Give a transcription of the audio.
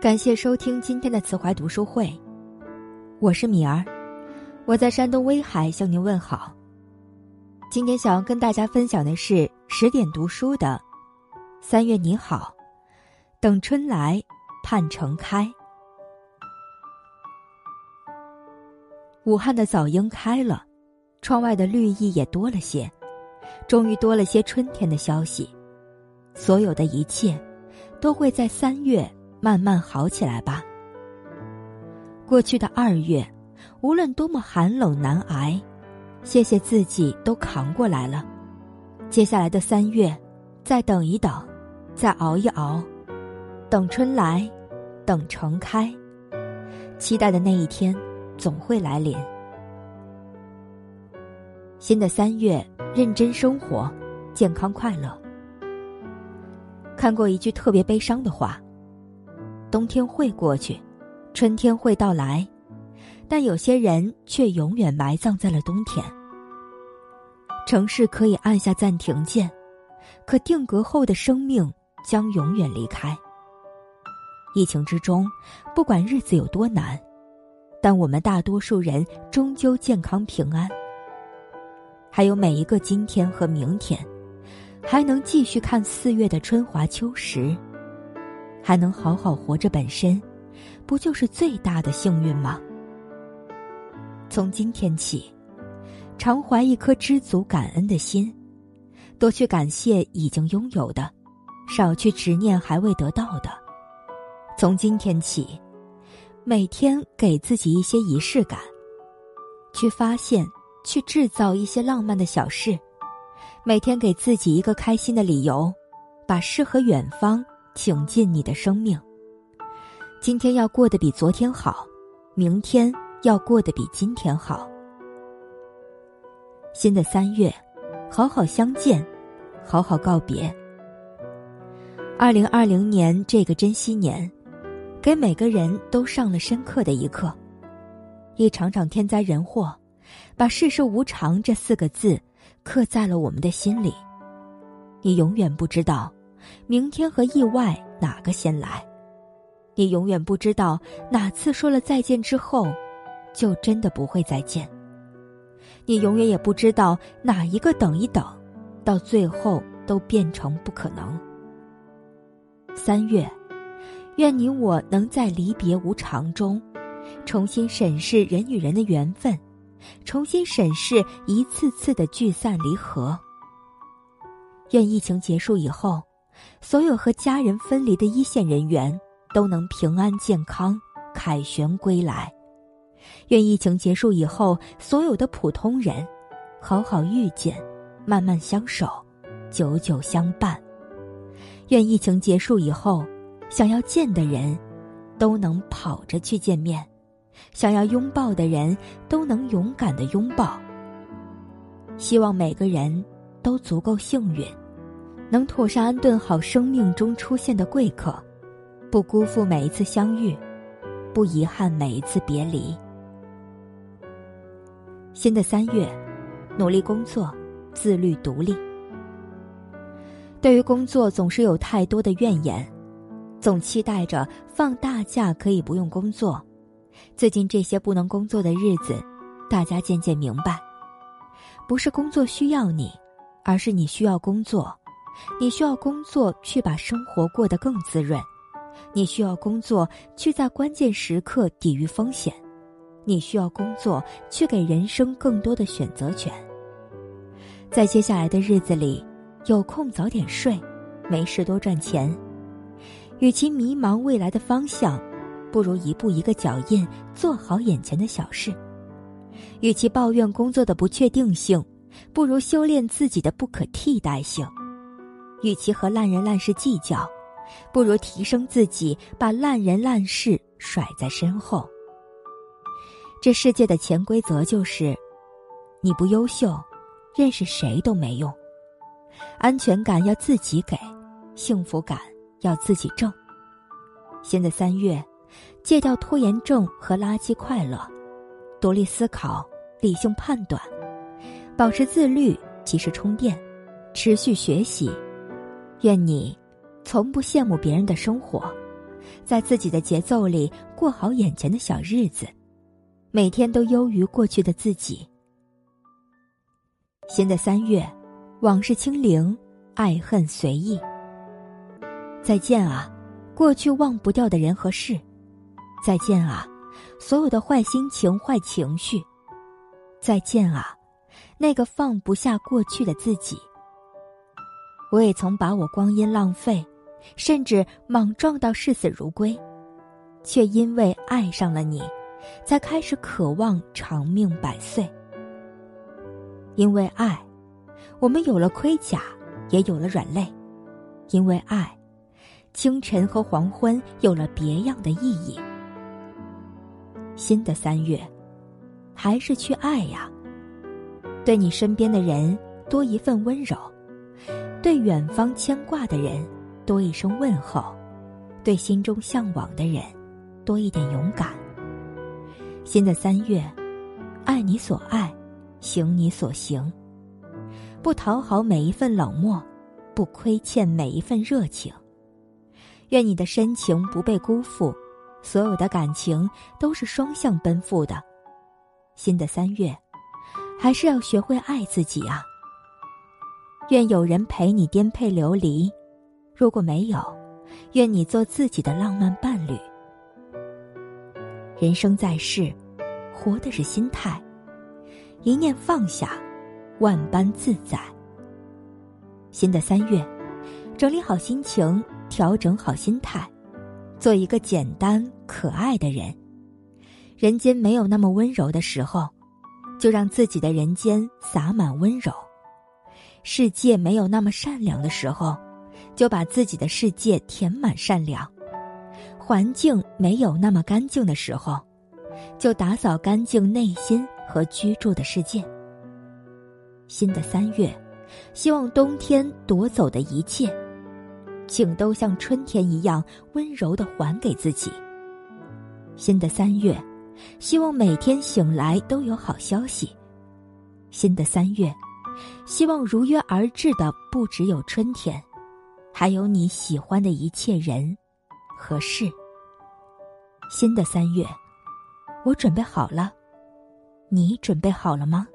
感谢收听今天的慈怀读书会，我是米儿，我在山东威海向您问好。今天想要跟大家分享的是十点读书的《三月你好》，等春来盼城开。武汉的早樱开了，窗外的绿意也多了些，终于多了些春天的消息。所有的一切，都会在三月。慢慢好起来吧。过去的二月，无论多么寒冷难挨，谢谢自己都扛过来了。接下来的三月，再等一等，再熬一熬，等春来，等城开，期待的那一天总会来临。新的三月，认真生活，健康快乐。看过一句特别悲伤的话。冬天会过去，春天会到来，但有些人却永远埋葬在了冬天。城市可以按下暂停键，可定格后的生命将永远离开。疫情之中，不管日子有多难，但我们大多数人终究健康平安。还有每一个今天和明天，还能继续看四月的春华秋实。还能好好活着，本身不就是最大的幸运吗？从今天起，常怀一颗知足感恩的心，多去感谢已经拥有的，少去执念还未得到的。从今天起，每天给自己一些仪式感，去发现、去制造一些浪漫的小事，每天给自己一个开心的理由，把诗和远方。请进你的生命。今天要过得比昨天好，明天要过得比今天好。新的三月，好好相见，好好告别。二零二零年这个珍惜年，给每个人都上了深刻的一课。一场场天灾人祸，把世事无常这四个字刻在了我们的心里。你永远不知道。明天和意外哪个先来？你永远不知道哪次说了再见之后，就真的不会再见。你永远也不知道哪一个等一等，到最后都变成不可能。三月，愿你我能在离别无常中，重新审视人与人的缘分，重新审视一次次的聚散离合。愿疫情结束以后。所有和家人分离的一线人员都能平安健康、凯旋归来。愿疫情结束以后，所有的普通人好好遇见，慢慢相守，久久相伴。愿疫情结束以后，想要见的人都能跑着去见面，想要拥抱的人都能勇敢的拥抱。希望每个人都足够幸运。能妥善安顿好生命中出现的贵客，不辜负每一次相遇，不遗憾每一次别离。新的三月，努力工作，自律独立。对于工作，总是有太多的怨言，总期待着放大假可以不用工作。最近这些不能工作的日子，大家渐渐明白，不是工作需要你，而是你需要工作。你需要工作去把生活过得更滋润，你需要工作去在关键时刻抵御风险，你需要工作去给人生更多的选择权。在接下来的日子里，有空早点睡，没事多赚钱。与其迷茫未来的方向，不如一步一个脚印做好眼前的小事。与其抱怨工作的不确定性，不如修炼自己的不可替代性。与其和烂人烂事计较，不如提升自己，把烂人烂事甩在身后。这世界的潜规则就是：你不优秀，认识谁都没用。安全感要自己给，幸福感要自己挣。现在三月，戒掉拖延症和垃圾快乐，独立思考，理性判断，保持自律，及时充电，持续学习。愿你从不羡慕别人的生活，在自己的节奏里过好眼前的小日子，每天都优于过去的自己。新的三月，往事清零，爱恨随意。再见啊，过去忘不掉的人和事。再见啊，所有的坏心情、坏情绪。再见啊，那个放不下过去的自己。我也曾把我光阴浪费，甚至莽撞到视死如归，却因为爱上了你，才开始渴望长命百岁。因为爱，我们有了盔甲，也有了软肋；因为爱，清晨和黄昏有了别样的意义。新的三月，还是去爱呀。对你身边的人多一份温柔。对远方牵挂的人，多一声问候；对心中向往的人，多一点勇敢。新的三月，爱你所爱，行你所行，不讨好每一份冷漠，不亏欠每一份热情。愿你的深情不被辜负，所有的感情都是双向奔赴的。新的三月，还是要学会爱自己啊。愿有人陪你颠沛流离，如果没有，愿你做自己的浪漫伴侣。人生在世，活的是心态，一念放下，万般自在。新的三月，整理好心情，调整好心态，做一个简单可爱的人。人间没有那么温柔的时候，就让自己的人间洒满温柔。世界没有那么善良的时候，就把自己的世界填满善良；环境没有那么干净的时候，就打扫干净内心和居住的世界。新的三月，希望冬天夺走的一切，请都像春天一样温柔的还给自己。新的三月，希望每天醒来都有好消息。新的三月。希望如约而至的不只有春天，还有你喜欢的一切人和事。新的三月，我准备好了，你准备好了吗？